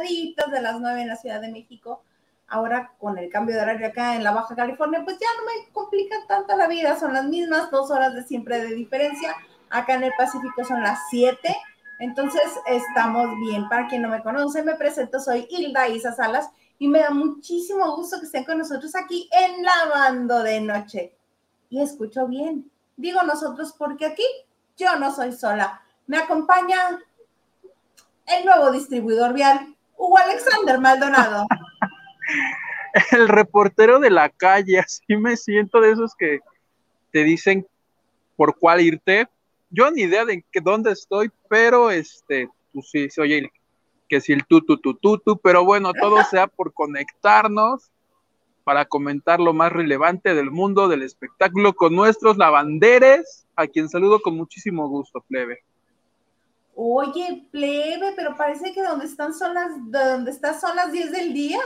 noche de las nueve en la Ciudad de México. Ahora con el cambio de horario acá en la Baja California, pues ya no me complica tanto la vida, son las mismas dos horas de siempre de diferencia. Acá en el Pacífico son las siete, entonces estamos bien. Para quien no me conoce, me presento, soy Hilda Isa Salas y me da muchísimo gusto que estén con nosotros aquí en Lavando de Noche. Y escucho bien, digo nosotros porque aquí yo no soy sola. Me acompaña el nuevo distribuidor vial, Hugo Alexander Maldonado. el reportero de la calle, así me siento de esos que te dicen por cuál irte. Yo ni idea de que, dónde estoy, pero este, pues sí, se oye que si el tu, tu, tu, tu, tu, pero bueno, todo sea por conectarnos para comentar lo más relevante del mundo del espectáculo con nuestros lavanderes, a quien saludo con muchísimo gusto, plebe. Oye, plebe, pero parece que donde están son las, donde estás son las 10 del día.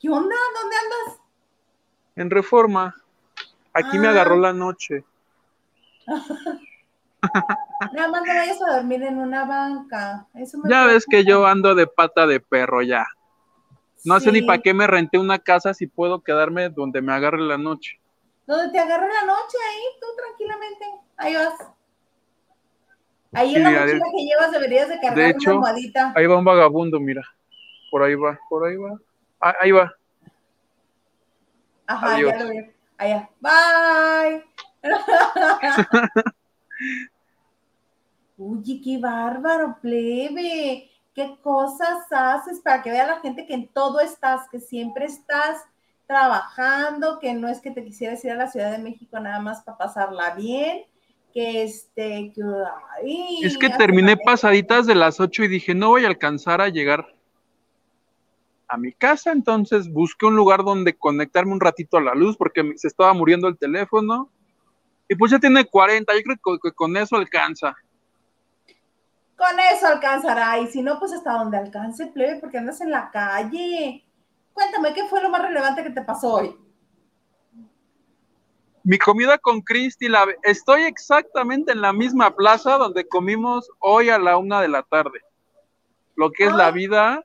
¿Qué onda? ¿Dónde andas? En reforma. Aquí me agarró ah. la noche. Nada más no vayas a dormir en una banca. ya ves que yo ando de pata de perro ya. No sé ni para qué me renté una casa si puedo quedarme donde me agarre la noche. Donde te agarre la noche, ahí tú tranquilamente. Ahí vas. Ahí en la mochila que llevas deberías de cargar de hecho, una almohadita. Ahí va un vagabundo, mira. Por ahí va, por ahí va. Ah, ahí va. Ajá, ya lo veo. Allá. Bye. Uy, qué bárbaro, plebe. ¿Qué cosas haces para que vea la gente que en todo estás, que siempre estás trabajando, que no es que te quisieras ir a la Ciudad de México nada más para pasarla bien, que este, que, es que terminé pasaditas de las 8 y dije, no voy a alcanzar a llegar a mi casa, entonces busqué un lugar donde conectarme un ratito a la luz porque se estaba muriendo el teléfono. Y pues ya tiene 40, yo creo que con eso alcanza. Con eso alcanzará, y si no, pues hasta donde alcance, plebe, porque andas en la calle. Cuéntame, ¿qué fue lo más relevante que te pasó hoy? Mi comida con Cristi, la... estoy exactamente en la misma plaza donde comimos hoy a la una de la tarde. Lo que es la ah. vida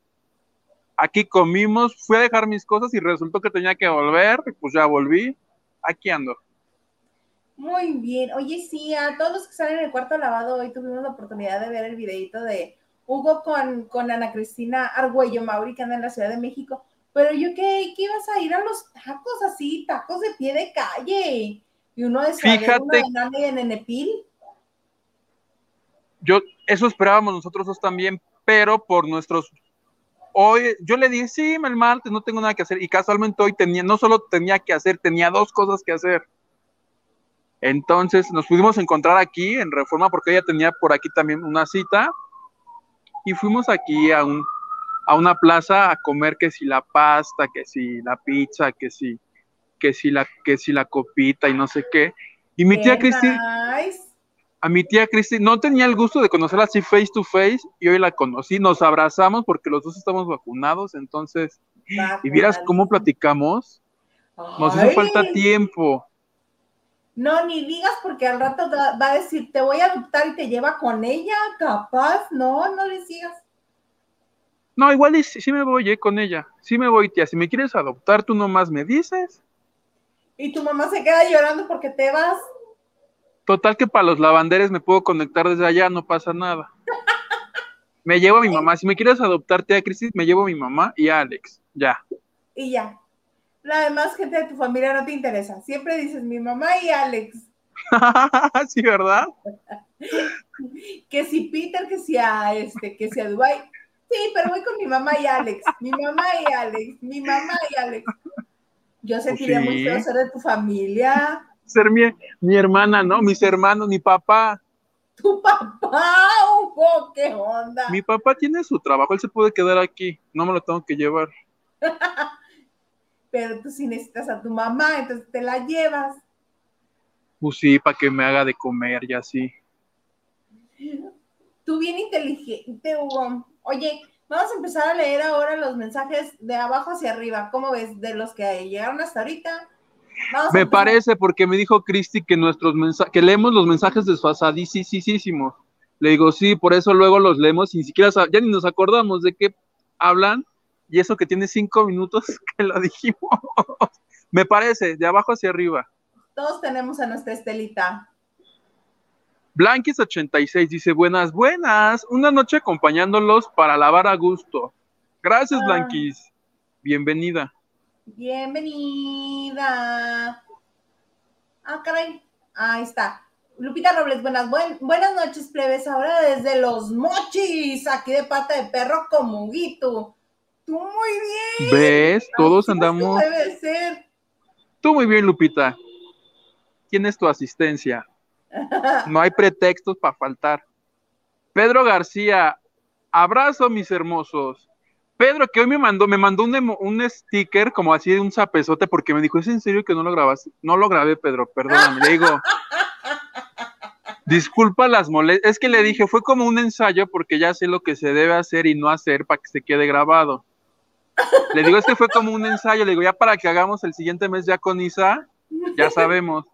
Aquí comimos, fui a dejar mis cosas y resultó que tenía que volver, pues ya volví. Aquí ando. Muy bien. Oye, sí, a todos los que están en el cuarto lavado, hoy tuvimos la oportunidad de ver el videito de Hugo con, con Ana Cristina Argüello Mauri, que anda en la Ciudad de México. Pero yo ¿qué? ¿Qué ibas a ir a los tacos así, tacos de pie de calle. Y uno de Fíjate, uno de en Enepil. Yo, eso esperábamos nosotros dos también, pero por nuestros hoy yo le dije, sí, el martes no tengo nada que hacer. Y casualmente hoy tenía, no solo tenía que hacer, tenía dos cosas que hacer. Entonces nos pudimos encontrar aquí en Reforma porque ella tenía por aquí también una cita. Y fuimos aquí a, un, a una plaza a comer que si la pasta, que si la pizza, que si, que si la, que si la copita y no sé qué. Y mi tía Cristina a mi tía Cristi, no tenía el gusto de conocerla así face to face y hoy la conocí, nos abrazamos porque los dos estamos vacunados, entonces, y vieras cómo platicamos, nos hizo falta tiempo. No, ni digas porque al rato va a decir, te voy a adoptar y te lleva con ella, capaz, no, no le sigas. No, igual sí, me voy eh, con ella, sí me voy, tía, si me quieres adoptar, tú nomás me dices. Y tu mamá se queda llorando porque te vas. Total que para los lavanderes me puedo conectar desde allá, no pasa nada. Me llevo a mi mamá. Si me quieres adoptarte a Crisis, me llevo a mi mamá y a Alex. Ya. Y ya. La demás gente de tu familia no te interesa. Siempre dices mi mamá y Alex. sí, ¿verdad? que si Peter, que si a este, que si a Dubai. Sí, pero voy con mi mamá y Alex. Mi mamá y Alex. Mi mamá y Alex. Yo sentiría muy feo ser de tu familia ser mi, mi hermana, ¿no? Mis hermanos, mi papá. Tu papá, Hugo, qué onda. Mi papá tiene su trabajo, él se puede quedar aquí, no me lo tengo que llevar. Pero tú sí necesitas a tu mamá, entonces te la llevas. Pues sí, para que me haga de comer y así. Tú bien inteligente, Hugo. Oye, vamos a empezar a leer ahora los mensajes de abajo hacia arriba. ¿Cómo ves? De los que llegaron hasta ahorita me parece porque me dijo Cristi que nuestros mensajes, que leemos los mensajes desfasadísimos. Le digo, sí, por eso luego los leemos y ni siquiera ya ni nos acordamos de qué hablan y eso que tiene cinco minutos que lo dijimos. Me parece, de abajo hacia arriba. Todos tenemos a nuestra Estelita. Blanquis86 dice, buenas, buenas, una noche acompañándolos para lavar a gusto. Gracias, ah. Blanquis. Bienvenida. Bienvenida. Ah, caray. Ahí está. Lupita Robles, buenas, buenas noches, plebes. Ahora desde los mochis, aquí de pata de perro como Guito. Tú muy bien. ¿Ves? Todos andamos. Debe ser. Tú muy bien, Lupita. ¿Quién es tu asistencia? No hay pretextos para faltar. Pedro García, abrazo, mis hermosos. Pedro, que hoy me mandó, me mandó un, un sticker como así de un zapezote porque me dijo, ¿es en serio que no lo grabaste? No lo grabé, Pedro, perdóname. Le digo, disculpa las molestias. Es que le dije, fue como un ensayo porque ya sé lo que se debe hacer y no hacer para que se quede grabado. Le digo, es que fue como un ensayo. Le digo, ya para que hagamos el siguiente mes ya con Isa, ya sabemos.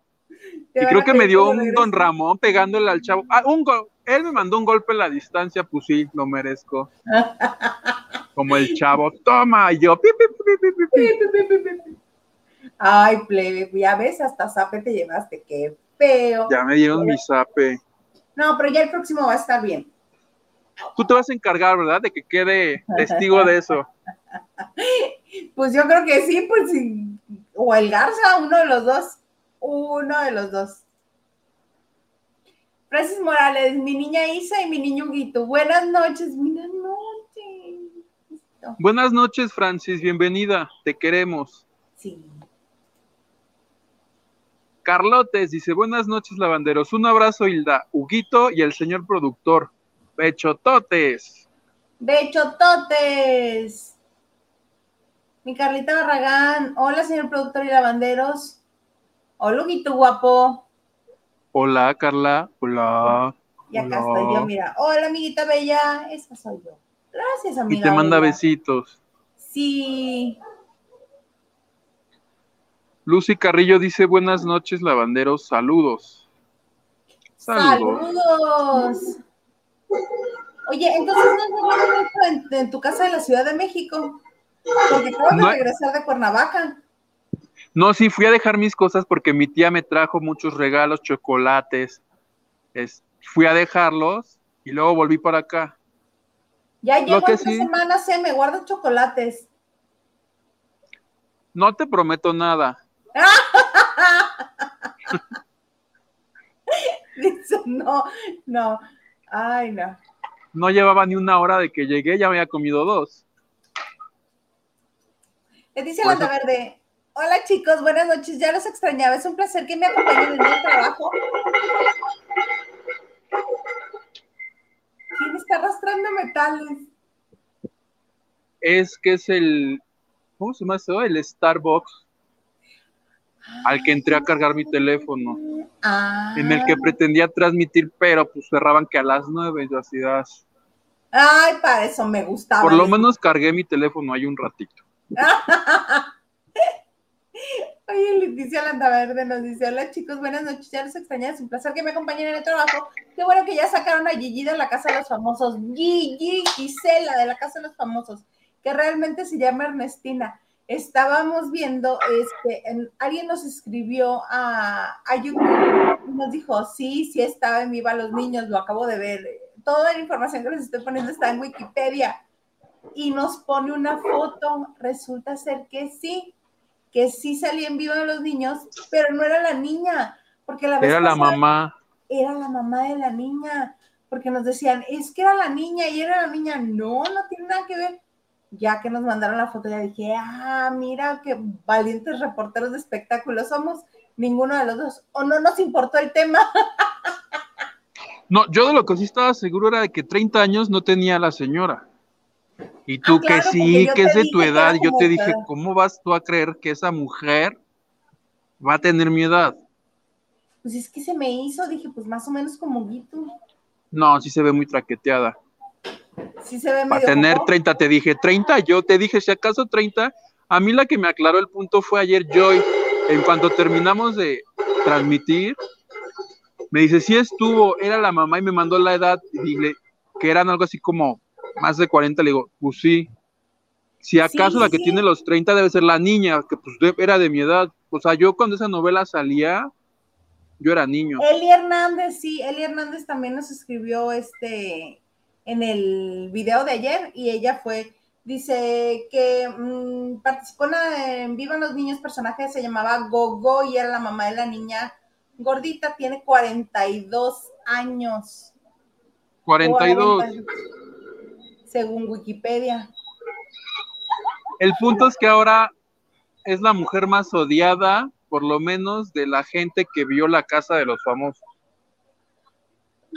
Y creo que me dio un Don Ramón pegándole al chavo. Ah, un Él me mandó un golpe en la distancia, pues sí, lo merezco. Como el chavo, toma, yo. Ay, plebe, ya ves, hasta zape te llevaste, qué feo. Ya me dieron mi zape. No, pero ya el próximo va a estar bien. Tú te vas a encargar, ¿verdad? De que quede testigo de eso. Pues yo creo que sí, pues o el Garza, uno de los dos. Uno de los dos. Francis Morales, mi niña Isa y mi niño Huguito. Buenas noches, buenas noches. Buenas noches, Francis, bienvenida, te queremos. Sí. Carlotes dice, buenas noches, lavanderos. Un abrazo, Hilda, Huguito y el señor productor. Bechototes. Bechototes. Mi Carlita Barragán. Hola, señor productor y lavanderos. Hola, Huguito guapo. Hola, Carla. Hola. Y acá estoy yo, mira. Hola, amiguita bella. Esa soy yo. Gracias, amiga. Y te manda besitos. Sí. Lucy Carrillo dice buenas noches, lavanderos. Saludos. Saludos. Saludos. Oye, entonces no es en, en tu casa de la Ciudad de México. Porque acabo de regresar de Cuernavaca. No, sí, fui a dejar mis cosas porque mi tía me trajo muchos regalos, chocolates. fui a dejarlos y luego volví para acá. Ya llevo tres semanas, se me guardo chocolates. No te prometo nada. Dice, no, no. Ay, no. No llevaba ni una hora de que llegué, ya había comido dos. Le dice la verde, Hola chicos, buenas noches. Ya los extrañaba. Es un placer que me acompañen en el trabajo. ¿Quién está arrastrando metales? Es que es el. ¿Cómo se llama eso? El Starbucks. al que entré a cargar mi teléfono. Ah. En el que pretendía transmitir, pero pues cerraban que a las nueve. Yo así das. Ay, para eso me gustaba. Por lo menos cargué mi teléfono ahí un ratito. Oye, Leticia Landaverde nos dice, hola chicos, buenas noches, ya los extrañé, es un placer que me acompañen en el trabajo. Qué bueno que ya sacaron a Gigi de la Casa de los Famosos, Gigi, Gisela de la Casa de los Famosos, que realmente se llama Ernestina. Estábamos viendo, este, alguien nos escribió a, a YouTube nos dijo, sí, sí estaba en Viva los Niños, lo acabo de ver. Toda la información que les estoy poniendo está en Wikipedia. Y nos pone una foto, resulta ser que sí, que sí salía en vivo de los niños, pero no era la niña, porque la Era la mamá. Era la mamá de la niña, porque nos decían, es que era la niña y era la niña. No, no tiene nada que ver. Ya que nos mandaron la foto, ya dije, ah, mira qué valientes reporteros de espectáculos somos, ninguno de los dos. O no nos importó el tema. No, yo de lo que sí estaba seguro era de que 30 años no tenía la señora. Y tú ah, que sí, que es de tu edad, yo te dije, ¿cómo vas tú a creer que esa mujer va a tener mi edad? Pues es que se me hizo, dije, pues más o menos como Guito. No, sí se ve muy traqueteada. Sí se ve Para tener 30, te dije 30, yo te dije, si acaso 30, a mí la que me aclaró el punto fue ayer Joy, en cuanto terminamos de transmitir, Me dice, sí estuvo, era la mamá y me mandó la edad, y dile que eran algo así como más de 40, le digo, pues sí. Si acaso la que tiene los 30 debe ser la niña, que pues era de mi edad. O sea, yo cuando esa novela salía, yo era niño. Eli Hernández, sí, Eli Hernández también nos escribió este en el video de ayer y ella fue, dice que mm, participó en Vivan los Niños, personaje se llamaba Gogo y era la mamá de la niña gordita, tiene 42 años. 42. Según Wikipedia. El punto es que ahora es la mujer más odiada, por lo menos, de la gente que vio la casa de los famosos.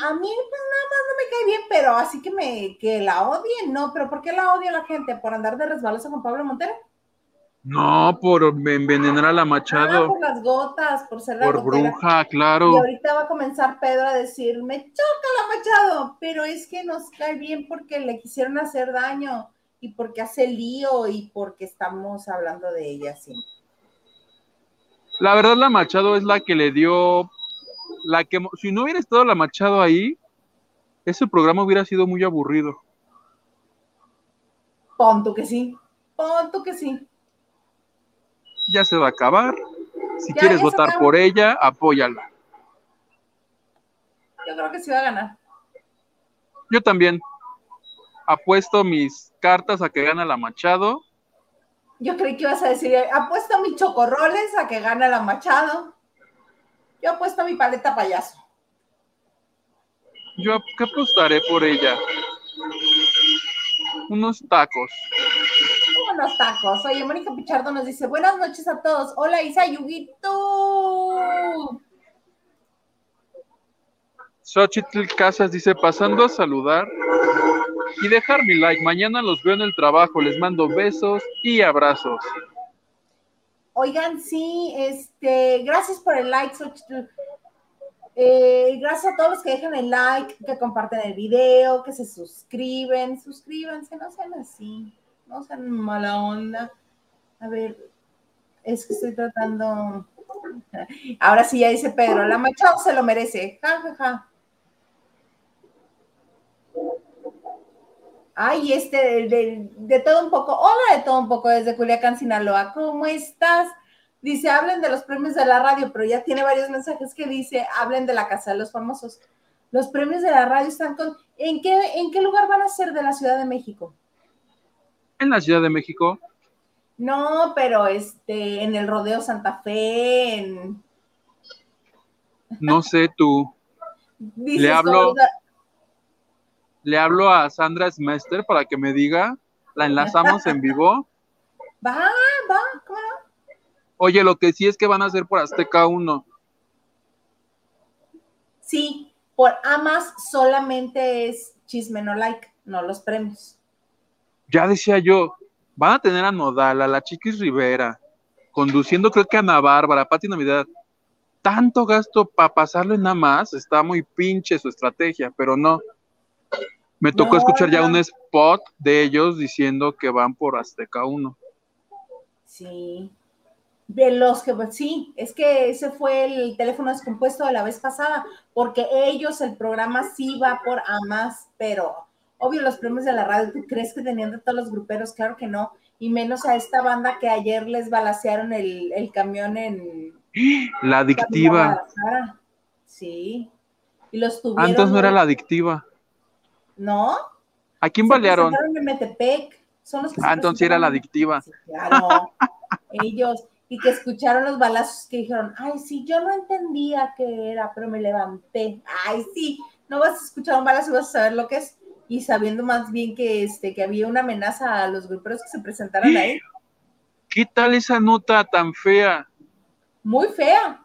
A mí pues nada más no me cae bien, pero así que me que la odien, no, pero ¿por qué la odia la gente? ¿Por andar de resbalosa con Pablo Montero? No, por envenenar a la Machado. Ah, por las gotas, por ser la Por bruja, claro. Y ahorita va a comenzar Pedro a decir, me choca la Machado, pero es que nos cae bien porque le quisieron hacer daño y porque hace lío y porque estamos hablando de ella siempre. La verdad, la Machado es la que le dio la que si no hubiera estado la Machado ahí, ese programa hubiera sido muy aburrido. Ponto que sí, ponto que sí. Ya se va a acabar. Si quieres votar por ella, apóyala. Yo creo que sí va a ganar. Yo también. Apuesto mis cartas a que gana la Machado. Yo creí que ibas a decir, apuesto mis chocorroles a que gana la Machado. Yo apuesto mi paleta payaso. Yo ¿qué apostaré por ella. Unos tacos. Unos tacos. Oye, Mónica Pichardo nos dice, buenas noches a todos. Hola Isa Yuguito. Xochitl Casas dice, pasando a saludar y dejar mi like. Mañana los veo en el trabajo. Les mando besos y abrazos. Oigan, sí, este, gracias por el like, eh, gracias a todos los que dejan el like, que comparten el video, que se suscriben, suscríbanse, no sean así, no sean mala onda. A ver, es que estoy tratando. Ahora sí, ya dice Pedro, la Machado se lo merece. Ja, ja, ja. Ay, este, de, todo un poco, hola de todo un poco desde Culiacán, Sinaloa, ¿cómo estás? Dice, hablen de los premios de la radio, pero ya tiene varios mensajes que dice, hablen de la Casa de los Famosos. Los premios de la radio están con, ¿en qué, en qué lugar van a ser de la Ciudad de México? En la Ciudad de México. No, pero este, en el Rodeo Santa Fe, en... No sé tú. Le hablo le hablo a Sandra Smester para que me diga, la enlazamos en vivo. Va, va, ¿cómo Oye, lo que sí es que van a hacer por Azteca 1. Sí, por Amas solamente es chisme, no like, no los premios. Ya decía yo, van a tener a Nodal, a la Chiquis Rivera, conduciendo creo que a Ana Bárbara, Pati Navidad. Tanto gasto para pasarlo en Amas, está muy pinche su estrategia, pero no. Me tocó escuchar ya un spot de ellos diciendo que van por Azteca 1. Sí. De los que, pues, sí, es que ese fue el teléfono descompuesto de la vez pasada, porque ellos, el programa sí va por AMAS, pero obvio los premios de la radio, ¿tú crees que tenían de todos los gruperos? Claro que no, y menos a esta banda que ayer les balacearon el, camión en... La adictiva. Sí. Y los tuvieron... Antes no era la adictiva. ¿No? ¿A quién balearon? en Metepec. Son los que ah, entonces era la adictiva. claro. Ellos. Y que escucharon los balazos que dijeron, ay, sí, yo no entendía qué era, pero me levanté. Ay, sí, no vas a escuchar un balazo y vas a saber lo que es. Y sabiendo más bien que, este, que había una amenaza a los gruperos que se presentaron ahí. ¿Qué tal esa nota tan fea? Muy fea.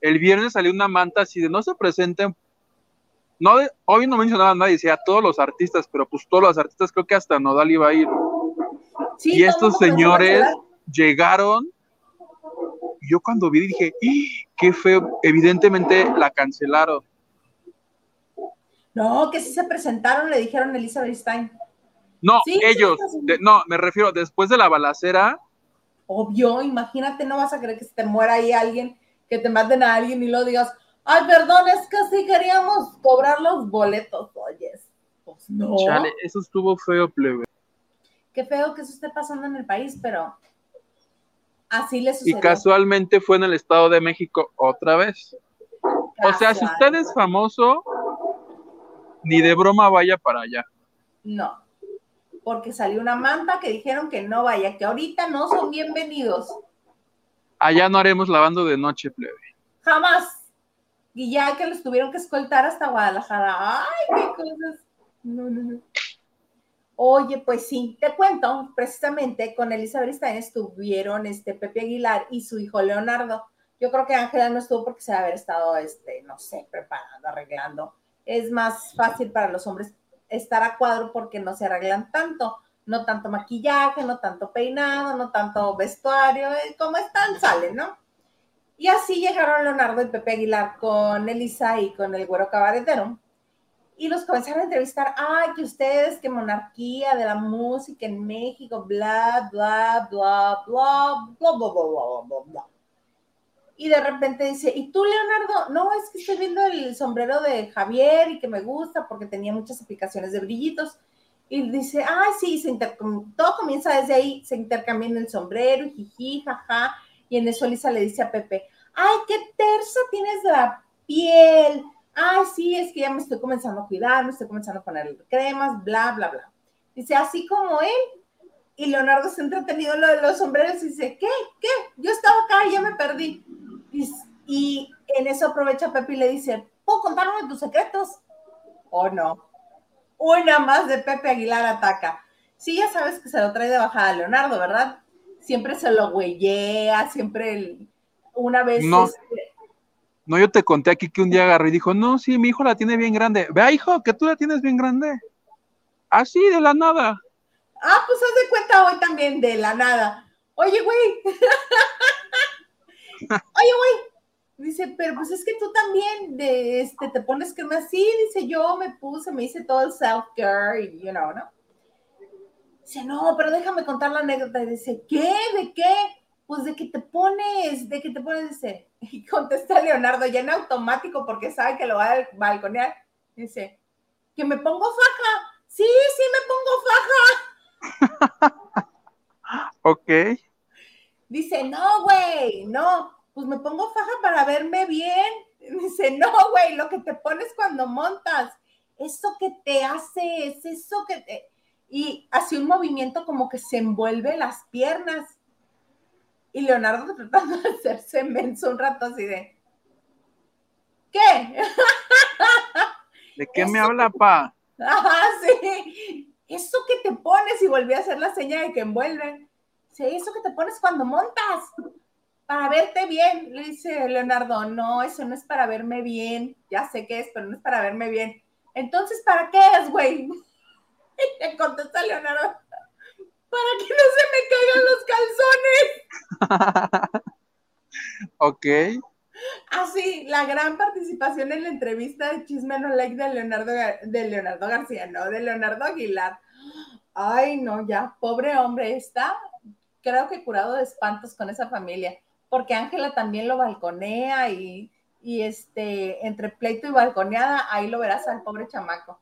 El viernes salió una manta así de no se presenten no, hoy no mencionaba a nadie, decía a todos los artistas, pero pues todos los artistas creo que hasta Nodal iba a ir. y estos señores llegaron, y yo cuando vi dije, ¡Ah! qué feo, evidentemente la cancelaron. No, que sí se presentaron, le dijeron Elizabeth Stein. No, ellos, no, me refiero, después de la balacera. Obvio, imagínate, no vas a creer que se te muera ahí alguien, que te maten a alguien y lo digas, Ay, perdón, es que sí queríamos cobrar los boletos, oyes. Pues no. Chale, eso estuvo feo, plebe. Qué feo que eso esté pasando en el país, pero así le Y sucedió. casualmente fue en el Estado de México otra vez. O sea, si usted es famoso, ni de broma vaya para allá. No, porque salió una manta que dijeron que no vaya, que ahorita no son bienvenidos. Allá no haremos lavando de noche, plebe. Jamás. Y ya que los tuvieron que escoltar hasta Guadalajara. Ay, qué cosas. No, no, no. Oye, pues sí, te cuento, precisamente con Elizabeth Stein estuvieron este Pepe Aguilar y su hijo Leonardo. Yo creo que Ángela no estuvo porque se debe haber estado, este, no sé, preparando, arreglando. Es más fácil para los hombres estar a cuadro porque no se arreglan tanto. No tanto maquillaje, no tanto peinado, no tanto vestuario. eh, Como están, salen, ¿no? Y así llegaron Leonardo y Pepe Aguilar con Elisa y con el güero cabaretero. Y los comenzaron a entrevistar, ay, que ustedes, que monarquía de la música en México, bla, bla, bla, bla, bla, bla, bla, bla, bla, bla. Y de repente dice, ¿y tú, Leonardo? No, es que estoy viendo el sombrero de Javier y que me gusta porque tenía muchas aplicaciones de brillitos. Y dice, ay, sí, se todo comienza desde ahí, se intercambian el sombrero, y jiji, jaja. Y en eso Elisa le dice a Pepe, ay, qué tersa tienes la piel. Ay, sí, es que ya me estoy comenzando a cuidar, me estoy comenzando a poner cremas, bla, bla, bla. Dice, así como él. Y Leonardo se ha entretenido en lo de los sombreros y dice, ¿qué? ¿Qué? Yo estaba acá y ya me perdí. Y, y en eso aprovecha Pepe y le dice, ¿puedo contar uno de tus secretos? ¿O no? Una más de Pepe Aguilar ataca. Sí, ya sabes que se lo trae de bajada a Leonardo, ¿verdad? Siempre se lo güeyea, siempre el- una vez... No. este, No, yo te conté aquí que un día agarré y dijo, no, sí, mi hijo la tiene bien grande. Vea, hijo, que tú la tienes bien grande. Así, de la nada. Ah, pues haz de cuenta hoy también de la nada. Oye, güey. Oye, güey. Dice, pero pues es que tú también de este te pones crema así, dice yo me puse, me hice todo el self-care y you know, ¿no? Dice, no, pero déjame contar la anécdota. Y dice, ¿qué? ¿De qué? Pues de que te pones, de que te pones, dice. Y contesta Leonardo ya en automático porque sabe que lo va a balconear. Dice, que me pongo faja. Sí, sí, me pongo faja. Ok. Dice, no, güey, no, pues me pongo faja para verme bien. Dice, no, güey, lo que te pones cuando montas, eso que te hace, es eso que te... Y hace un movimiento como que se envuelve las piernas. Y Leonardo tratando de hacerse menso un rato así de, ¿qué? ¿De qué me habla, pa? Ajá, sí. Eso que te pones y volví a hacer la seña de que envuelven. Sí, eso que te pones cuando montas. Para verte bien, le dice Leonardo. No, eso no es para verme bien. Ya sé qué es, pero no es para verme bien. Entonces, ¿para qué es, güey? Y le contesta Leonardo. Para que no se me caigan los calzones. Ok. Así, la gran participación en la entrevista de Chisme No Like de Leonardo, de Leonardo García, no, de Leonardo Aguilar. Ay, no, ya, pobre hombre, está, creo que curado de espantos con esa familia, porque Ángela también lo balconea y, y este, entre pleito y balconeada, ahí lo verás al pobre chamaco.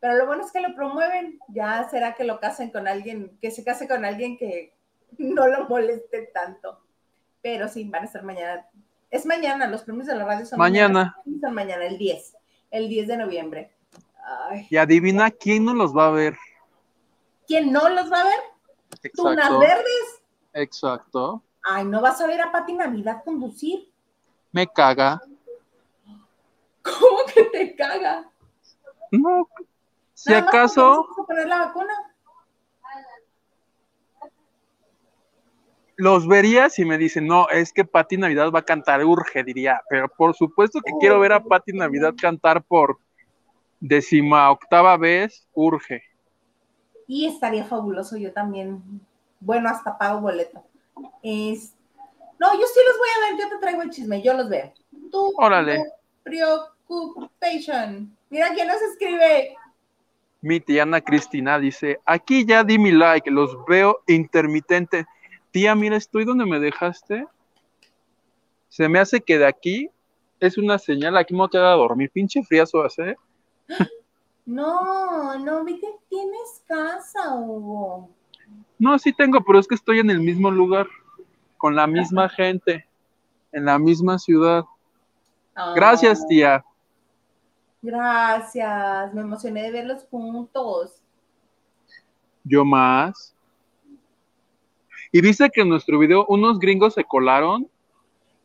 Pero lo bueno es que lo promueven, ya será que lo casen con alguien, que se case con alguien que no lo moleste tanto. Pero sí, van a estar mañana. Es mañana, los premios de la radio son Mañana. Son mañana, el 10, el 10 de noviembre. Ay, Y adivina quién no los va a ver. ¿Quién no los va a ver? Tunas verdes. Exacto. Ay, ¿no vas a ver a Pati Navidad conducir? Me caga. ¿Cómo que te caga? No. Si Nada acaso, poner la vacuna. los vería si me dicen, no, es que Pati Navidad va a cantar, urge, diría. Pero por supuesto que quiero ver a Pati Navidad cantar por décima octava vez, urge. Y estaría fabuloso, yo también. Bueno, hasta pago boleto. Es... No, yo sí los voy a ver, yo te traigo el chisme, yo los veo. Tú, Órale. no preoccupation. Mira quién nos escribe. Mi tía Ana Cristina dice, aquí ya di mi like, los veo intermitente. Tía, mira, estoy donde me dejaste. Se me hace que de aquí es una señal, aquí me voy a quedar a dormir, pinche friazo hace. No, no, vi que tienes casa, Hugo. No, sí tengo, pero es que estoy en el mismo lugar, con la misma gente, en la misma ciudad. Gracias, Ah, tía. Gracias, me emocioné de verlos juntos. Yo más. ¿Y viste que en nuestro video unos gringos se colaron?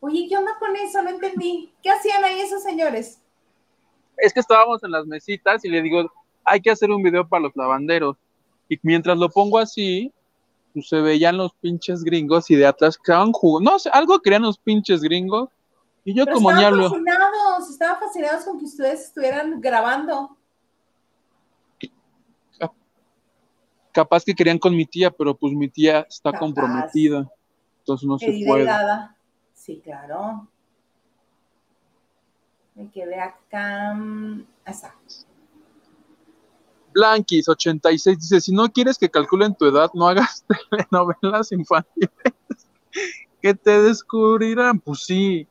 Oye, ¿qué onda con eso? No entendí. ¿Qué hacían ahí esos señores? Es que estábamos en las mesitas y le digo, hay que hacer un video para los lavanderos. Y mientras lo pongo así, pues se veían los pinches gringos y de atrás quedaban jugando. No sé, algo querían los pinches gringos. Y yo Pero como ni estaban hablo. fascinados, estaban fascinados con que ustedes estuvieran grabando. Capaz que querían con mi tía, pero pues mi tía está Capaz. comprometida. Entonces no se puede. Sí, claro. Me quedé acá. mm, ahí está. Blanquis 86 dice, si no quieres que calculen tu edad, no hagas telenovelas infantiles que te descubrirán. Pues sí,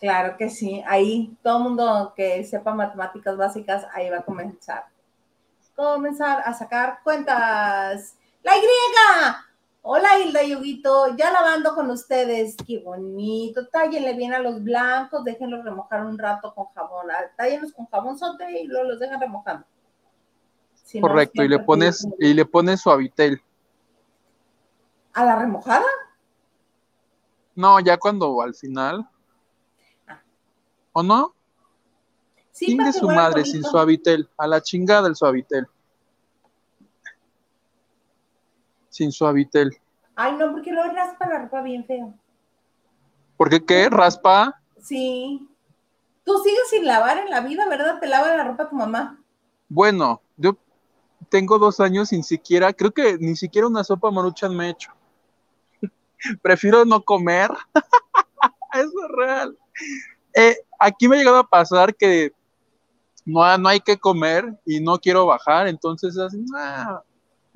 Claro que sí. Ahí todo mundo que sepa matemáticas básicas, ahí va a comenzar. Comenzar a sacar cuentas. ¡La Y! Hola Hilda Yuguito, ya lavando con ustedes. Qué bonito. Tállenle bien a los blancos, déjenlos remojar un rato con jabón. Ah, Tállenlos con jabón sote y luego los dejan remojando. Si no, correcto. Y le pones, y le pones suavitel. ¿A la remojada? No, ya cuando al final. Ah. ¿O no? Sí, Chingue su madre bonito. sin suavitel. A la chingada el suavitel. Sin suavitel. Ay, no, porque luego raspa la ropa bien feo. ¿Por qué qué? ¿Raspa? Sí. Tú sigues sin lavar en la vida, ¿verdad? Te lava la ropa tu mamá. Bueno, yo tengo dos años sin siquiera, creo que ni siquiera una sopa maruchan me he hecho. Prefiero no comer. Eso es real. Eh, aquí me ha llegado a pasar que no, no hay que comer y no quiero bajar, entonces es, "Ah,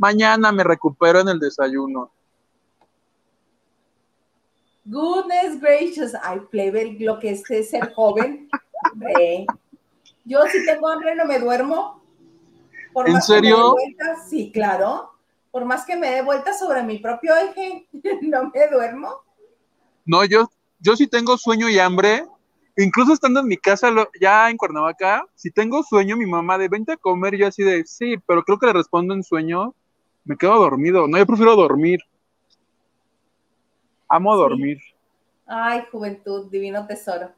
mañana me recupero en el desayuno. Goodness gracious. Ay, plebe, lo que es ser joven. Yo si tengo hambre no me duermo. Por ¿En más que me dé serio? vueltas, sí, claro. Por más que me dé vueltas sobre mi propio eje, no me duermo. No, yo, yo sí tengo sueño y hambre. Incluso estando en mi casa, lo- ya en Cuernavaca, si tengo sueño, mi mamá de vente a comer, yo así de sí, pero creo que le respondo en sueño, me quedo dormido. No, yo prefiero dormir. Amo Sí. dormir. Ay, juventud, divino tesoro.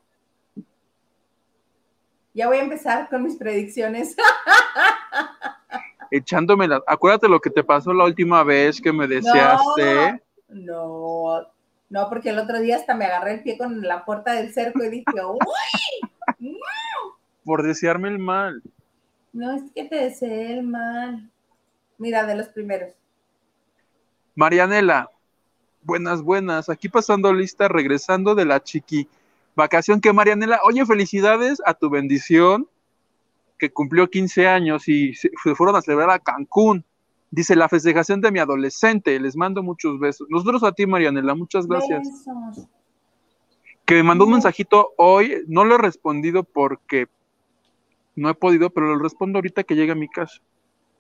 Ya voy a empezar con mis predicciones. Echándome la. Acuérdate lo que te pasó la última vez que me deseaste. No, no, porque el otro día hasta me agarré el pie con la puerta del cerco y dije, uy, por desearme el mal. no es que te deseé el mal. Mira, de los primeros. Marianela, buenas, buenas. Aquí pasando lista, regresando de la chiqui vacación que Marianela, oye, felicidades a tu bendición, que cumplió 15 años y se fueron a celebrar a Cancún. Dice, la festejación de mi adolescente. Les mando muchos besos. Nosotros a ti, Marianela, muchas gracias. Besos. Que me mandó un mensajito hoy, no lo he respondido porque no he podido, pero lo respondo ahorita que llegue a mi casa.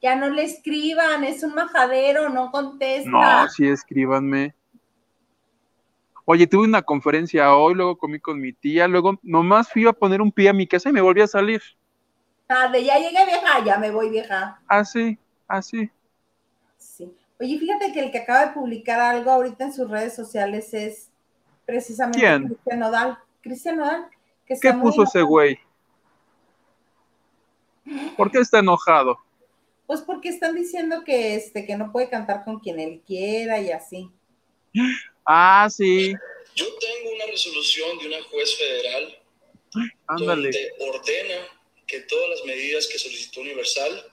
Ya no le escriban, es un majadero, no contesta. No, sí, escríbanme. Oye, tuve una conferencia hoy, luego comí con mi tía, luego nomás fui a poner un pie a mi casa y me volví a salir. Tarde, ya llegué vieja, ya me voy vieja. Así, así. Sí. Oye, fíjate que el que acaba de publicar algo ahorita en sus redes sociales es precisamente. Cristian Nodal. Cristian Nodal. Que ¿Qué puso ese güey? ¿Por qué está enojado? Pues porque están diciendo que este que no puede cantar con quien él quiera y así. Ah, sí, Yo tengo una resolución de una juez federal ándale. donde ordena que todas las medidas que solicitó Universal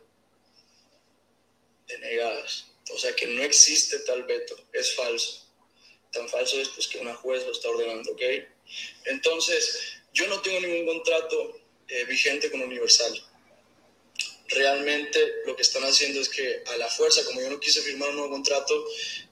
denegadas. O sea que no existe tal veto, es falso. Tan falso es pues que una juez lo está ordenando, ¿ok? Entonces, yo no tengo ningún contrato eh, vigente con Universal. Realmente lo que están haciendo es que a la fuerza, como yo no quise firmar un nuevo contrato,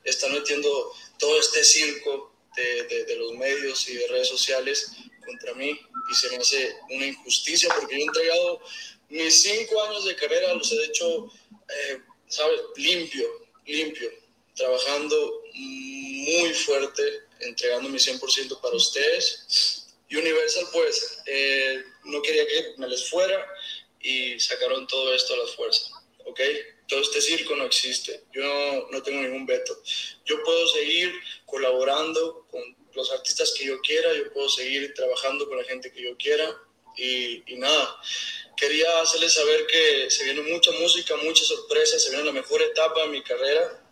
están metiendo todo este circo de, los medios y de redes sociales contra mí y se me hace una injusticia porque yo he entregado mis cinco años de carrera, los he hecho, eh, ¿sabes? Limpio, limpio, trabajando muy fuerte, entregando mi 100% para ustedes. Universal, pues, eh, no quería que me les fuera y sacaron todo esto a la fuerza, ¿ok? Todo este circo no existe, yo no, no tengo ningún veto. Yo puedo seguir colaborando con los artistas que yo quiera, yo puedo seguir trabajando con la gente que yo quiera y, y nada, quería hacerles saber que se viene mucha música, muchas sorpresas, se viene la mejor etapa de mi carrera,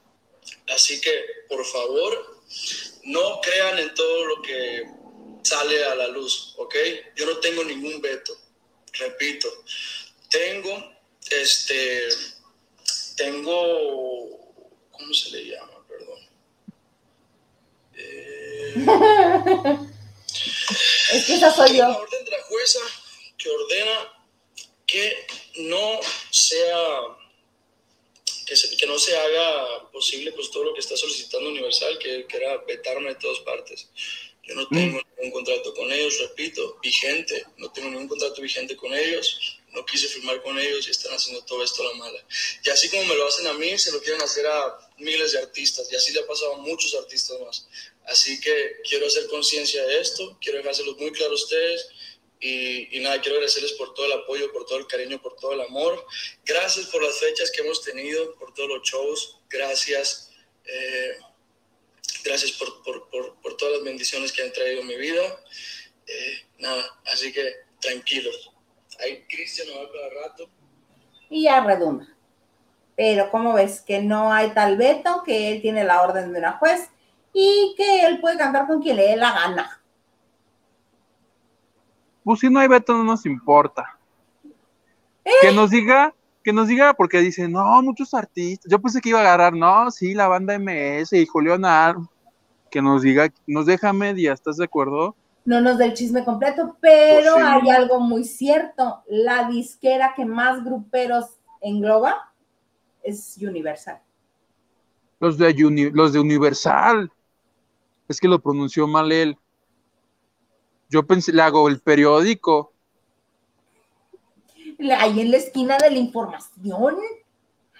así que por favor no crean en todo lo que sale a la luz, ¿ok? Yo no tengo ningún veto, repito, tengo, este, tengo, ¿cómo se le llama? Perdón. Eh, es que esa soy yo. La orden de la jueza que ordena que no sea que, no se haga posible pues todo lo que está solicitando Universal, que, que era vetarme de todas partes. Yo no tengo mm. ningún contrato con ellos, repito, vigente, no tengo ningún contrato vigente con ellos, no quise firmar con ellos y están haciendo todo esto a la mala. Y así como me lo hacen a mí, se lo quieren hacer a miles de artistas y así le ha pasado a muchos artistas más. Así que quiero hacer conciencia de esto, quiero dejárselos muy claro a ustedes y, nada, quiero agradecerles por todo el apoyo, por todo el cariño, por todo el amor. Gracias por las fechas que hemos tenido, por todos los shows. Gracias. Eh, gracias por, por, por, todas las bendiciones que han traído en mi vida. Eh, nada, así que tranquilos. Ahí Cristian no va cada rato. Y ya redunda. Pero como ves que no hay tal veto, que él tiene la orden de una juez y que él puede cantar con quien le dé la gana pues si no hay veto no nos importa. Que nos diga, que nos diga, porque dice, no, muchos artistas. Yo pensé que iba a agarrar, no, sí, la banda MS y Julián Que nos diga, nos deja media, ¿estás de acuerdo? No nos da el chisme completo, pero pues hay algo muy cierto. La disquera que más gruperos engloba es Universal. Los de, los de Universal. Es que lo pronunció mal él. Yo pensé, le hago el periódico. Ahí en la esquina de la información.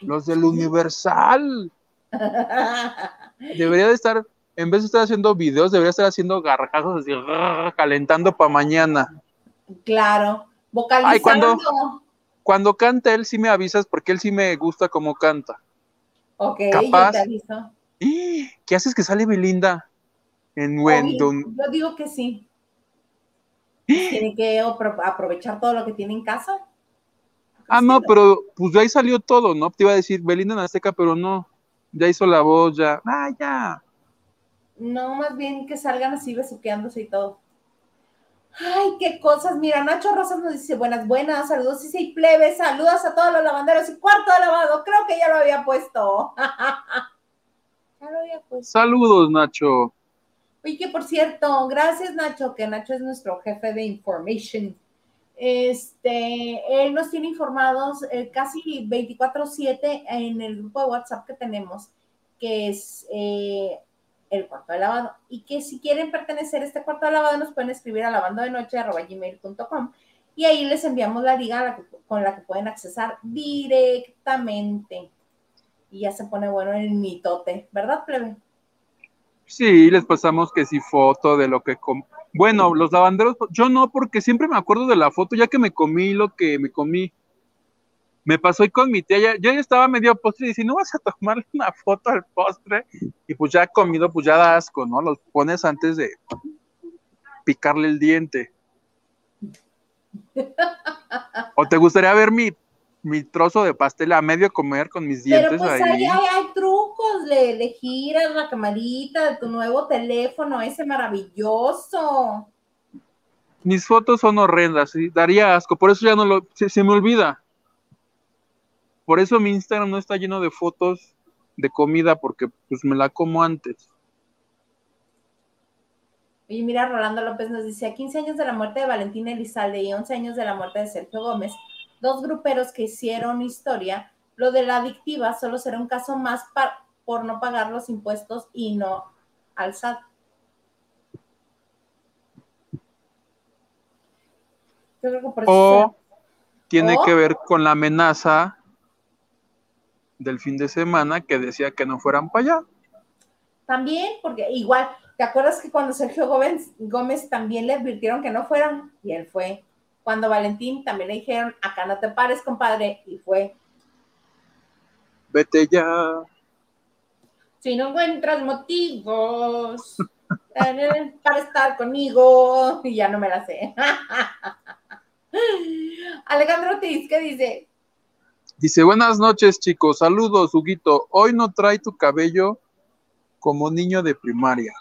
Los del Universal. Debería de estar, en vez de estar haciendo videos, debería estar haciendo gargajos así, calentando para mañana. Claro, vocalizando. cuando, cuando canta él sí me avisas porque él sí me gusta como canta. Ok, yo te aviso. ¿Qué haces que sale Belinda? En Wendon. Yo digo que sí. Tiene que aprovechar todo lo que tiene en casa. Ah, no, pero pues de ahí salió todo, ¿no? Te iba a decir Belinda en Azteca, pero no. Ya hizo la voz, ya. Ah, ya. No, más bien que salgan así besuqueándose y todo. Ay, qué cosas. Mira, Nacho Rosas nos dice buenas, buenas, saludos, y y plebe, saludos a todos los lavanderos y cuarto de lavado. Creo que ya lo había puesto. ya lo había puesto. Saludos, Nacho. Oye, que por cierto, gracias Nacho, que Nacho es nuestro jefe de information. Este, él nos tiene informados eh, casi 24/7 en el grupo de WhatsApp que tenemos, que es eh, el cuarto de lavado. Y que si quieren pertenecer a este cuarto de lavado, nos pueden escribir a lavando de noche gmail.com y ahí les enviamos la liga con la que pueden accesar directamente. Y ya se pone bueno el mitote, ¿verdad, plebe? Sí, les pasamos que sí foto de lo que bueno, los lavanderos, yo no, porque siempre me acuerdo de la foto, ya que me comí lo que me comí. Me pasó ahí con mi tía, yo ya estaba medio postre y dice, ¿no vas a tomar una foto al postre? Y pues ya comido, pues ya da asco, ¿no? Los pones antes de picarle el diente. ¿O te gustaría ver mi mi trozo de pastel a medio comer con mis dientes Pero pues ahí. hay trucos, le, le giras la camarita de tu nuevo teléfono, ese maravilloso. Mis fotos son horrendas, ¿sí? daría asco, por eso ya no lo, se, me olvida. Por eso mi Instagram no está lleno de fotos de comida, porque pues me la como antes. Oye, mira, Rolando López nos dice, a 15 años de la muerte de Valentina Elizalde y 11 años de la muerte de Sergio Gómez, dos gruperos que hicieron historia, lo de la adictiva solo será un caso más para, por no pagar los impuestos y no al SAT. O tiene que ver con la amenaza del fin de semana que decía que no fueran para allá. También, porque igual, ¿te acuerdas que cuando Sergio Gómez, Gómez también le advirtieron que no fueran? Y él fue. Cuando Valentín también le dijeron, acá no te pares, compadre, y fue. Vete ya. Si no encuentras motivos para estar conmigo, y ya no me la sé. Alejandro Ortiz, ¿qué dice? Dice, buenas noches chicos, saludos, Huguito. Hoy no trae tu cabello como niño de primaria.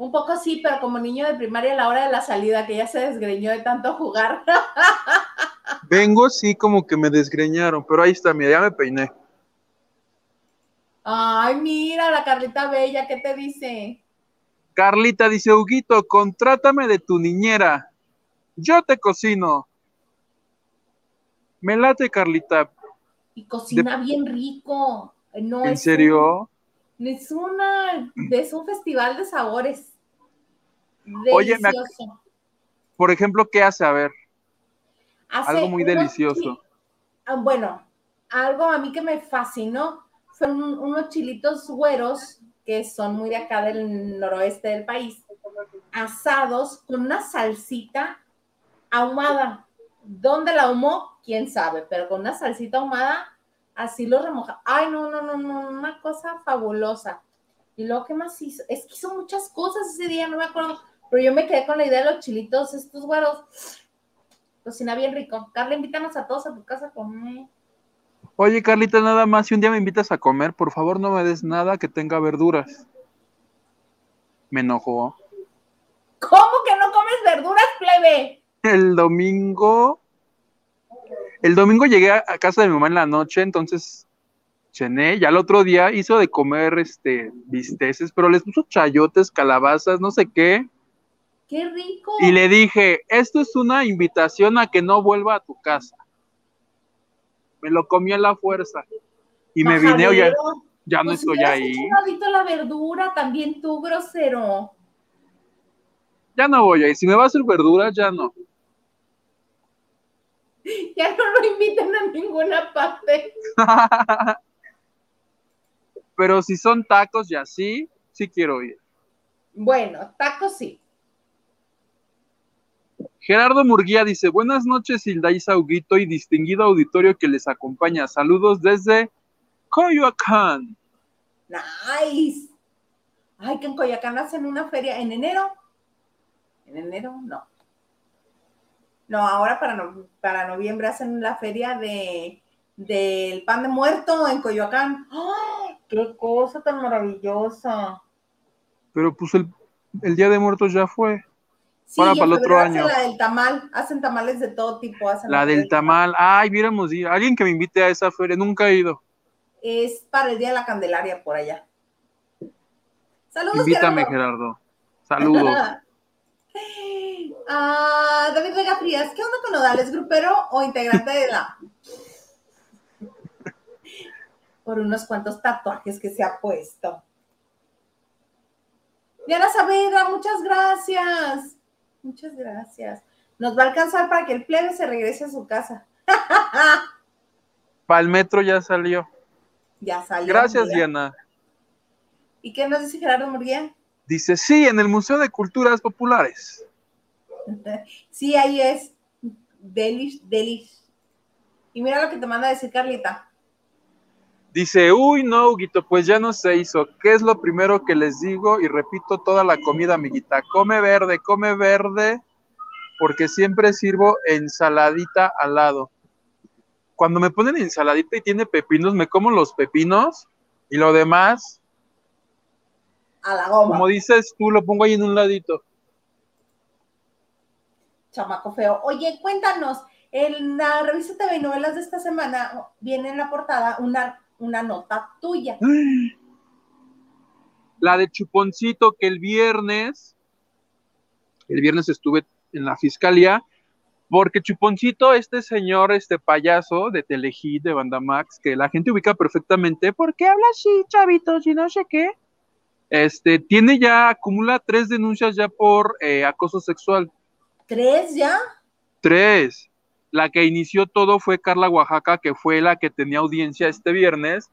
Un poco sí, pero como niño de primaria a la hora de la salida, que ya se desgreñó de tanto jugar. Vengo, sí, como que me desgreñaron, pero ahí está, mira, ya me peiné. Ay, mira, la Carlita Bella, ¿qué te dice? Carlita dice, Huguito, contrátame de tu niñera. Yo te cocino. Me late, Carlita. Y cocina bien rico. No ¿En es serio? Es una, es un festival de sabores. Oye, me Delicioso. Por ejemplo, ¿qué hace? A ver, Hace algo muy delicioso. ah, Bueno, algo a mí que me fascinó fueron unos chilitos güeros que son muy de acá del noroeste del país, asados con una salsita ahumada. ¿Dónde la ahumó? Quién sabe, pero con una salsita ahumada, así lo remoja. Ay, no, no, no, no, una cosa fabulosa. Y luego, ¿qué más hizo? Es que hizo muchas cosas ese día, no me acuerdo, pero yo me quedé con la idea de los chilitos, estos güeros. Cocina bien rico. Carla, invítanos a todos a tu casa a comer. Oye, Carlita, nada más, si un día me invitas a comer, por favor no me des nada que tenga verduras. Me enojó. ¿Cómo que no comes verduras, plebe? El domingo, el domingo llegué a casa de mi mamá en la noche, entonces cené, ya el otro día hizo de comer este bisteces, pero les puso chayotes, calabazas, no sé qué, ¡Qué rico! y le dije, esto es una invitación a que no vuelva a tu casa. Me lo comí a la fuerza y me vine, oye, ya no Pues estoy ahí, un la verdura, también tú, grosero. ya no voy ahí, si me va a hacer verduras, ya no. Ya no lo invitan a ninguna parte. Pero si son tacos y así, sí quiero ir. Bueno, tacos sí. Gerardo Murguía dice, buenas noches Hilda Sauguito y distinguido auditorio que les acompaña. Saludos desde Coyoacán. Nice. Ay, que en Coyacán hacen una feria en enero. ¿En enero? No. No, ahora para, no- para noviembre hacen la feria de del pan de muerto en Coyoacán. ¡Ay, ¡Qué cosa tan maravillosa! Pero pues el, el Día de Muertos ya fue. Sí, en para el otro año. La del tamal, hacen tamales de todo tipo. hacen La del tamal. Ay, viéramos ir. Alguien que me invite a esa feria. Nunca he ido. Es para el Día de la Candelaria por allá. Saludos, Invítame, Gerardo. Gerardo. Saludos. Ah, David Vega Frías, ¿qué onda con Nodales? ¿Grupero o integrante de la? Por unos cuantos tatuajes que se ha puesto. Diana Saavedra, muchas gracias. Muchas gracias. Nos va a alcanzar para que el plebe se regrese a su casa. Para el metro ya salió. ya salió. Gracias. Diana. ¿Y qué nos dice Gerardo Murguía? Dice, sí, en el Museo de Culturas Populares. Sí, ahí es. Delish, delish. Y mira lo que te manda a decir Carlita. Dice, uy, no, Huguito, pues ya no se hizo. ¿Qué es lo primero que les digo? Y repito toda la comida, amiguita. Come verde, come verde, porque siempre sirvo ensaladita al lado. Cuando me ponen ensaladita y tiene pepinos, me como los pepinos y lo demás, A la goma. como dices tú, lo pongo ahí en un ladito. Chamaco feo. Oye, cuéntanos, en la revista TV novelas de esta semana viene en la portada una, una nota tuya. La de Chuponcito, que el viernes, el viernes estuve en la fiscalía, porque Chuponcito, este señor, este payaso de Telehit, de Bandamax, que la gente ubica perfectamente, ¿por qué habla así, chavitos, y no sé qué? Este, tiene ya, acumula tres denuncias ya por eh, acoso sexual. ¿Tres ya? Tres. La que inició todo fue Carla Oaxaca, que fue la que tenía audiencia este viernes,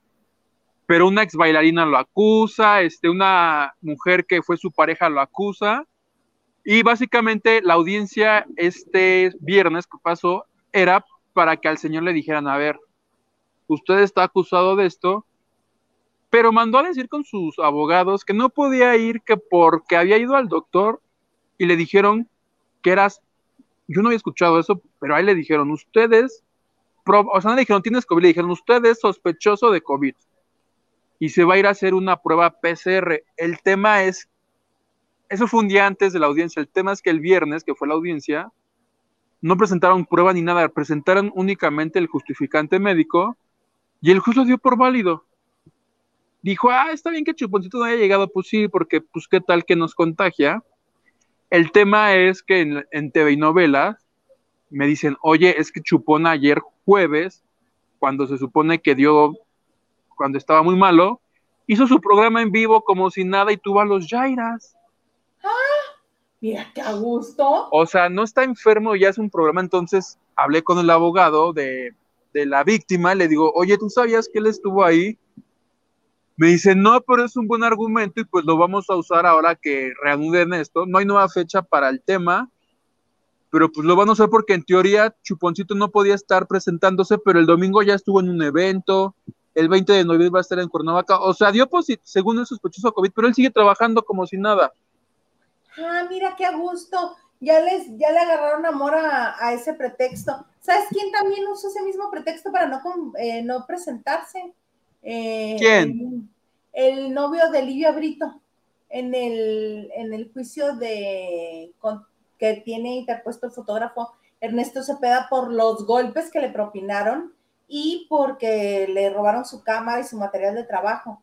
pero una ex bailarina lo acusa, este, una mujer que fue su pareja lo acusa, y básicamente la audiencia este viernes que pasó era para que al señor le dijeran, a ver, usted está acusado de esto, pero mandó a decir con sus abogados que no podía ir, que porque había ido al doctor y le dijeron que eras, yo no había escuchado eso, pero ahí le dijeron, ustedes, o sea, no le dijeron, tienes COVID, le dijeron, usted es sospechoso de COVID y se va a ir a hacer una prueba PCR. El tema es, eso fue un día antes de la audiencia, el tema es que el viernes, que fue la audiencia, no presentaron prueba ni nada, presentaron únicamente el justificante médico y el juez lo dio por válido dijo, ah, está bien que Chuponcito no haya llegado, pues sí, porque pues qué tal que nos contagia. El tema es que en, en TV y novelas me dicen, oye, es que Chupón ayer jueves, cuando se supone que dio, cuando estaba muy malo, hizo su programa en vivo como si nada y tuvo a los Jairas. Ah, mira qué a gusto. O sea, no está enfermo, ya es un programa, entonces hablé con el abogado de, de la víctima, le digo, oye, ¿tú sabías que él estuvo ahí? Me dice, no, pero es un buen argumento y pues lo vamos a usar ahora que reanuden esto. No hay nueva fecha para el tema, pero pues lo van a usar porque en teoría Chuponcito no podía estar presentándose, pero el domingo ya estuvo en un evento, el 20 de noviembre va a estar en Cuernavaca, o sea, dio positivo, según el sospechoso COVID, pero él sigue trabajando como si nada. Ah, mira qué a gusto. Ya, les, ya le agarraron amor a, ese pretexto. ¿Sabes quién también usó ese mismo pretexto para no, eh, no presentarse? Eh, ¿Quién? El, novio de Livia Brito en el, en el juicio de que tiene interpuesto el fotógrafo Ernesto Cepeda por los golpes que le propinaron y porque le robaron su cámara y su material de trabajo.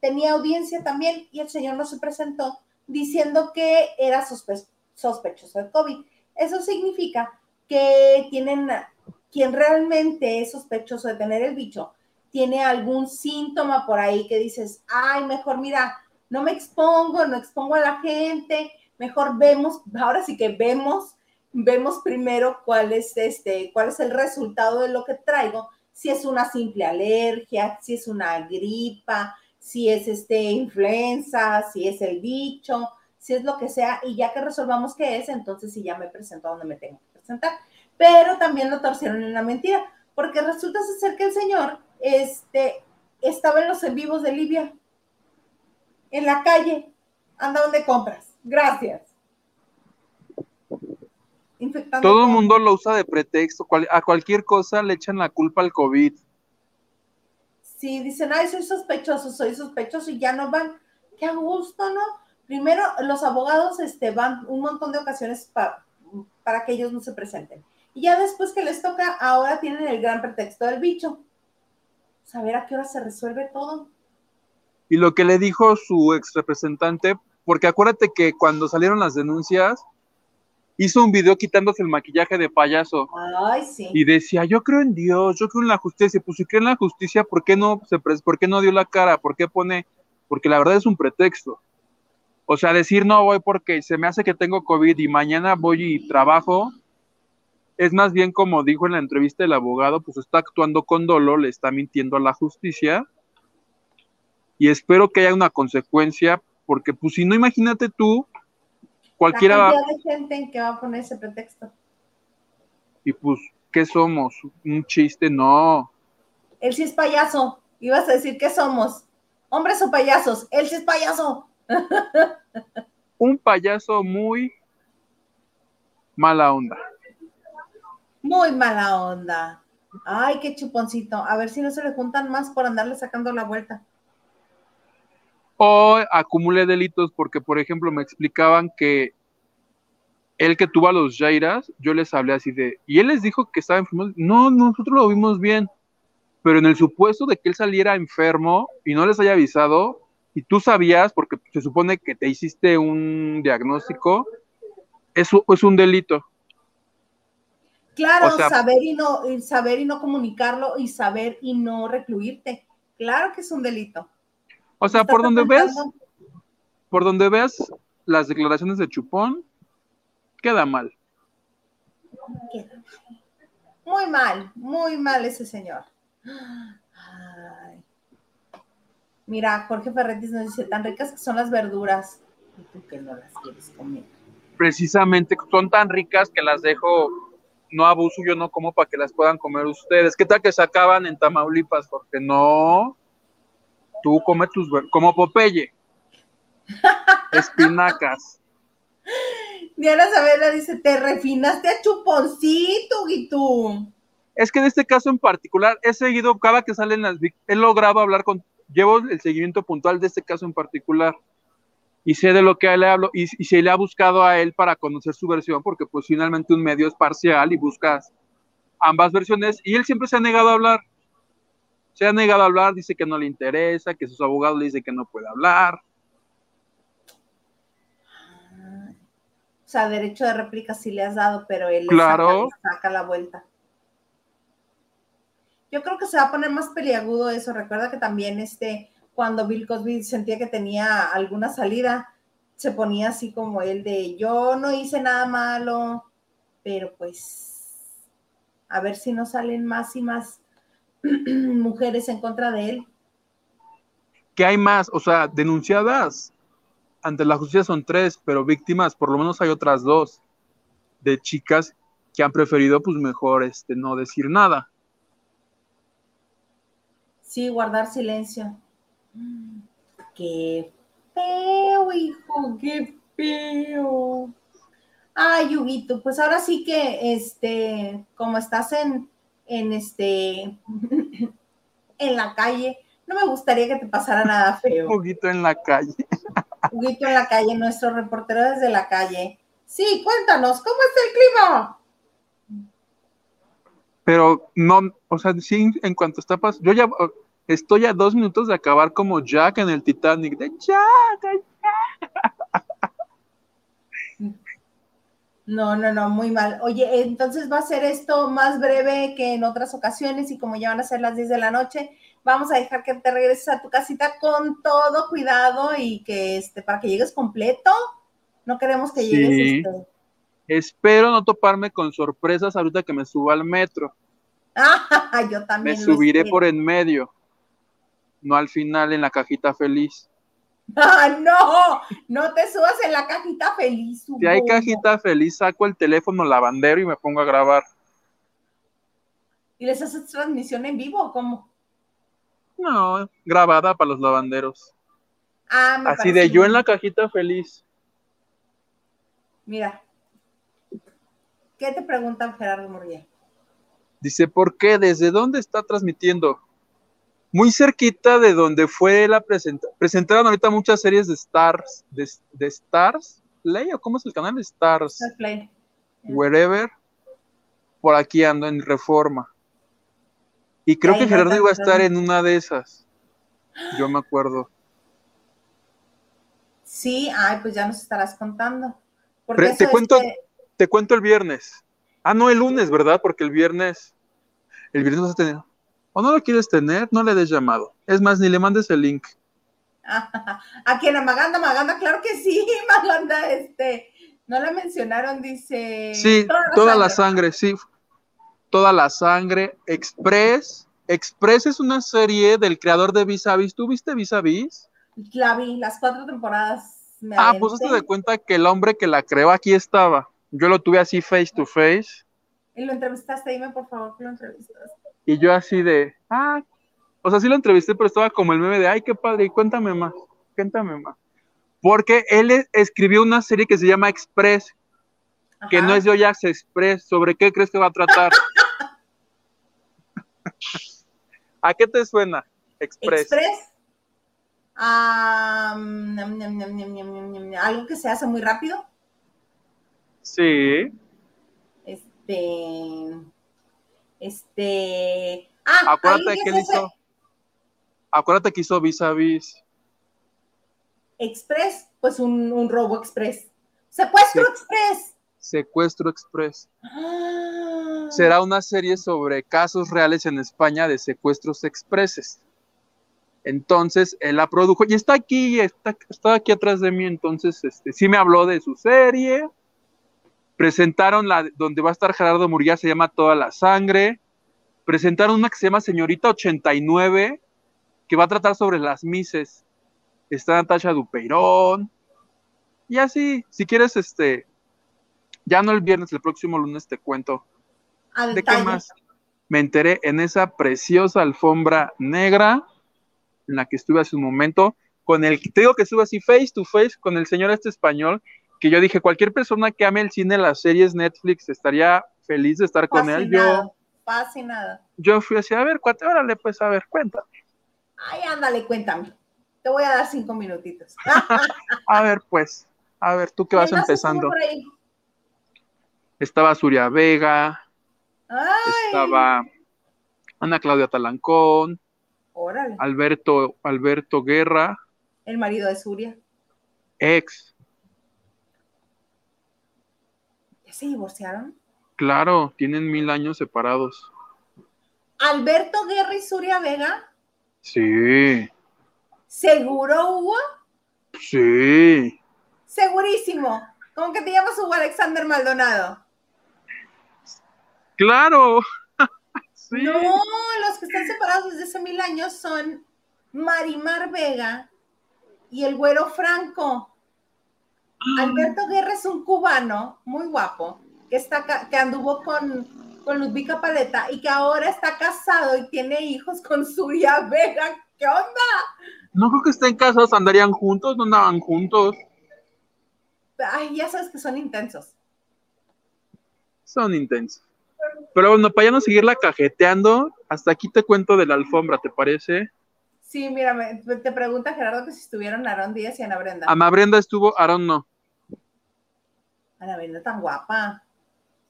Tenía audiencia también y el señor no se presentó diciendo que era sospechoso de COVID. Eso significa que tienen quien realmente es sospechoso de tener el bicho tiene algún síntoma por ahí que dices, ay, mejor mira, no me expongo, no expongo a la gente, mejor vemos, ahora sí que vemos, vemos primero cuál es este, cuál es el resultado de lo que traigo, si es una simple alergia, si es una gripa, si es este influenza, si es el bicho, si es lo que sea, y ya que resolvamos qué es, entonces sí ya me presento donde me tengo que presentar. Pero también lo torcieron en una mentira, porque resulta ser que el señor este, estaba en los en vivos de Libia, en la calle, anda donde compras. Gracias. Todo el mundo lo usa de pretexto, a cualquier cosa le echan la culpa al COVID. Sí, dicen, ay, soy sospechoso, soy sospechoso y ya no van. Qué a gusto, ¿no? Primero, los abogados este, van un montón de ocasiones para que ellos no se presenten. Y ya después que les toca, ahora tienen el gran pretexto del bicho saber a qué hora se resuelve todo. Y lo que le dijo su ex representante, porque acuérdate que cuando salieron las denuncias, hizo un video quitándose el maquillaje de payaso. Ay, sí. Y decía, yo creo en Dios, yo creo en la justicia. Pues si cree en la justicia, ¿por qué no, se ¿por qué no dio la cara? ¿Por qué pone? Porque la verdad es un pretexto. O sea, decir no voy porque se me hace que tengo COVID y mañana voy y trabajo, es más bien como dijo en la entrevista el abogado, pues está actuando con dolo, le está mintiendo a la justicia y espero que haya una consecuencia, porque pues si no, imagínate tú, cualquiera... La de gente en que va a poner ese pretexto. Y pues, ¿qué somos? ¿Un chiste? No. Él sí es payaso. Ibas a decir, ¿qué somos? ¿Hombres o payasos? Él sí es payaso. Un payaso muy mala onda. Muy mala onda. Ay, qué chuponcito. A ver si no se le juntan más por andarle sacando la vuelta. O acumule delitos porque, por ejemplo, me explicaban que él que tuvo a los Jairas, yo les hablé así de, y él les dijo que estaba enfermo. No, nosotros lo vimos bien, pero en el supuesto de que él saliera enfermo y no les haya avisado, y tú sabías, porque se supone que te hiciste un diagnóstico, eso es un delito. Claro, saber y no saber y no comunicarlo y saber y no recluirte. Claro que es un delito. O sea, por donde ves, por donde veas las declaraciones de Chupón, queda mal. Muy mal, muy mal ese señor. Mira, Jorge Ferretis nos dice, tan ricas que son las verduras. Y tú que no las quieres comer. Precisamente son tan ricas que las dejo, no abuso, yo no como para que las puedan comer ustedes. ¿Qué tal que se acaban en Tamaulipas? Porque no. Tú come tus como Popeye. Espinacas. Diana Sabela dice, te refinaste a chuponcito, y tú. Es que en este caso en particular he seguido, cada que salen las he logrado hablar con, llevo el seguimiento puntual de este caso en particular y sé de lo que le hablo y, y se le ha buscado a él para conocer su versión porque pues finalmente un medio es parcial y buscas ambas versiones y él siempre se ha negado a hablar. Se ha negado a hablar, dice que no le interesa, que sus abogados le dicen que no puede hablar. O sea, derecho de réplica sí le has dado, pero él claro. saca, la vuelta. Yo creo que se va a poner más peliagudo eso. Recuerda que también este, cuando Bill Cosby sentía que tenía alguna salida, se ponía así como él de yo no hice nada malo, pero pues a ver si no salen más y más mujeres en contra de él. ¿Qué hay más? O sea, denunciadas ante la justicia son tres, pero víctimas por lo menos hay otras dos de chicas que han preferido pues mejor este no decir nada. Sí, guardar silencio. Qué feo, hijo, qué feo. Ay, Yuguito, pues ahora sí que este, como estás en, en este, en la calle, no me gustaría que te pasara nada feo. Poquito en la calle. Huguito en la calle, nuestro reportero desde la calle. Sí, cuéntanos, ¿cómo está el clima? Pero no, o sea, sí, en cuanto está pasando, yo ya estoy a dos minutos de acabar como Jack en el Titanic, de Jack, No, no, no, muy mal. Oye, entonces va a ser esto más breve que en otras ocasiones y como ya van a ser las 10 de la noche, vamos a dejar que te regreses a tu casita con todo cuidado y que este, para que llegues completo. No queremos que llegues. Este... Espero no toparme con sorpresas ahorita que me suba al metro. Ah, yo también. Me subiré por en medio, no al final en la cajita feliz. ¡Ah, no! No te subas en la cajita feliz. Si hay cajita feliz, saco el teléfono lavandero y me pongo a grabar. ¿Y les haces transmisión en vivo o cómo? No, grabada para los lavanderos. Ah, me Así de yo en la cajita feliz. Mira. ¿Qué te preguntan Gerardo Murguía? Dice, ¿por qué? ¿Desde dónde está transmitiendo? Muy cerquita de donde fue la presentación. Presentaron ahorita muchas series de Stars, de, de Stars Play, o cómo es el canal? Stars. Play. Wherever. Por aquí ando en Reforma. Y creo que Gerardo iba a estar en una de esas. Yo me acuerdo. Sí, ay, pues ya nos estarás contando. te cuento, te cuento el viernes. Ah, no, el lunes, ¿verdad? Porque el viernes, el viernes vas a tener. O no lo quieres tener, no le des llamado. Es más, ni le mandes el link. ¿A quién? ¿A Maganda? Maganda, claro que sí, Maganda, este, no la mencionaron, dice. Sí, toda, la, sangre. sí toda la sangre. Express. Express es una serie del creador de Vis a Vis. ¿Tú viste Vis a Vis? La vi, las cuatro temporadas. ah, pues te de cuenta que el hombre que la creó aquí estaba. Yo lo tuve así face to face. Y lo entrevistaste, dime por favor que lo entrevistaste. Y yo así de, ah, o sea, sí lo entrevisté, pero estaba como el meme de, ay, qué padre, y cuéntame más, cuéntame más. Porque él escribió una serie que se llama Express, que no es de Oyax Express. ¿Sobre qué crees que va a tratar? ¿A qué te suena? Express. Express. algo que se hace muy rápido. Sí. Este. Este. Ah, acuérdate que él hizo. Acuérdate que hizo vis a vis. Express, pues un, un robo express. Secuestro express. Secuestro Express. Ah. Será una serie sobre casos reales en España de secuestros expreses. Entonces, él la produjo y está aquí, está, está aquí atrás de mí, entonces, este, sí me habló de su serie. Presentaron la donde va a estar Gerardo Murguía, se llama Toda la Sangre. Presentaron una que se llama Señorita 89, que va a tratar sobre las mises. Está Natasha Dupeirón. Y así, si quieres, este, ya no el viernes, el próximo lunes te cuento. ¿De qué más? Me enteré en esa preciosa alfombra negra en la que estuve hace un momento, con el, te digo que estuve así face to face con el señor este español, que yo dije, cualquier persona que ame el cine, las series, Netflix, estaría feliz de estar con él. Yo, fascinada. Yo fui así, a ver, cuate, órale, pues, a ver, cuéntame. Ay, ándale, cuéntame. Te voy a dar cinco minutitos. a ver, pues, a ver, tú qué vas empezando. Estaba Suria Vega, estaba Ana Claudia Talancón, Órale. Alberto, Alberto Guerra. El marido de Suria. Ex. ¿Ya se divorciaron? Claro, tienen mil años separados. ¿Alberto Guerra y Suria Vega? Sí. ¿Seguro, Hugo? Sí. Segurísimo. ¿Cómo que te llamas Hugo Alexander Maldonado? Claro. No, los que están separados desde hace mil años son Marimar Vega y el güero Franco. Ah. Alberto Guerra es un cubano muy guapo que, está, que anduvo con, con Ludvika Paleta y que ahora está casado y tiene hijos con Suria Vega. ¿Qué onda? No creo que estén casados, andarían juntos, no andaban juntos. Ay, ya sabes que son intensos. Son intensos. Pero bueno, para ya no seguirla cajeteando, hasta aquí te cuento de la alfombra, ¿te parece? Sí, mira, te pregunta Gerardo que si estuvieron Aarón Díaz y Ana Brenda. Ana Brenda estuvo, Aarón no. Ana Brenda tan guapa.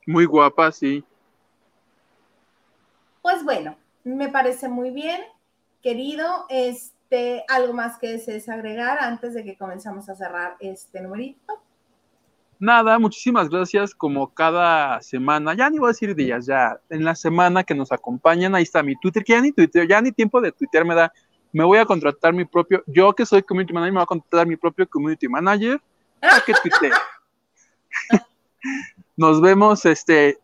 Muy guapa, sí. Pues bueno, me parece muy bien, querido. Este, algo más que desees agregar antes de que comenzamos a cerrar este numerito nada, muchísimas gracias como cada semana, ya ni voy a decir días, ya en la semana que nos acompañan, ahí está mi Twitter, que ya ni Twitter, ya ni tiempo de Twitter me da, me voy a contratar mi propio, yo que soy community manager, me voy a contratar mi propio community manager para que tuitee. nos vemos, este,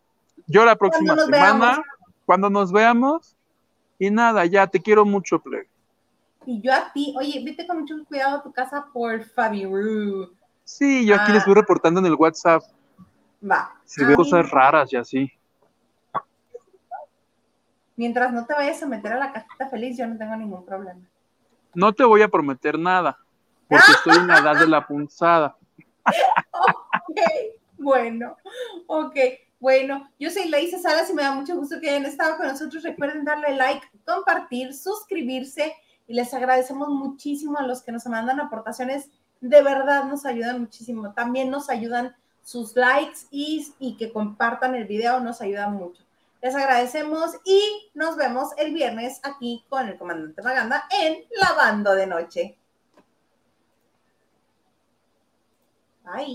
yo la próxima semana, cuando nos veamos, y nada, ya te quiero mucho, Play. Y yo a ti, oye, vete con mucho cuidado a tu casa por Fabiru. Sí, yo aquí les voy ah. reportando en el WhatsApp. Va. Si veo cosas raras y así. Mientras no te vayas a meter a la cajita feliz, yo no tengo ningún problema. No te voy a prometer nada, porque estoy en la edad de la punzada. ok, bueno, ok. Bueno, yo soy Laisa Salas y me da mucho gusto que hayan estado con nosotros. Recuerden darle like, compartir, suscribirse y les agradecemos muchísimo a los que nos mandan aportaciones de verdad nos ayudan muchísimo. También nos ayudan sus likes y, y que compartan el video, nos ayudan mucho. Les agradecemos y nos vemos el viernes aquí con el comandante Maganda en Lavando de Noche. Bye.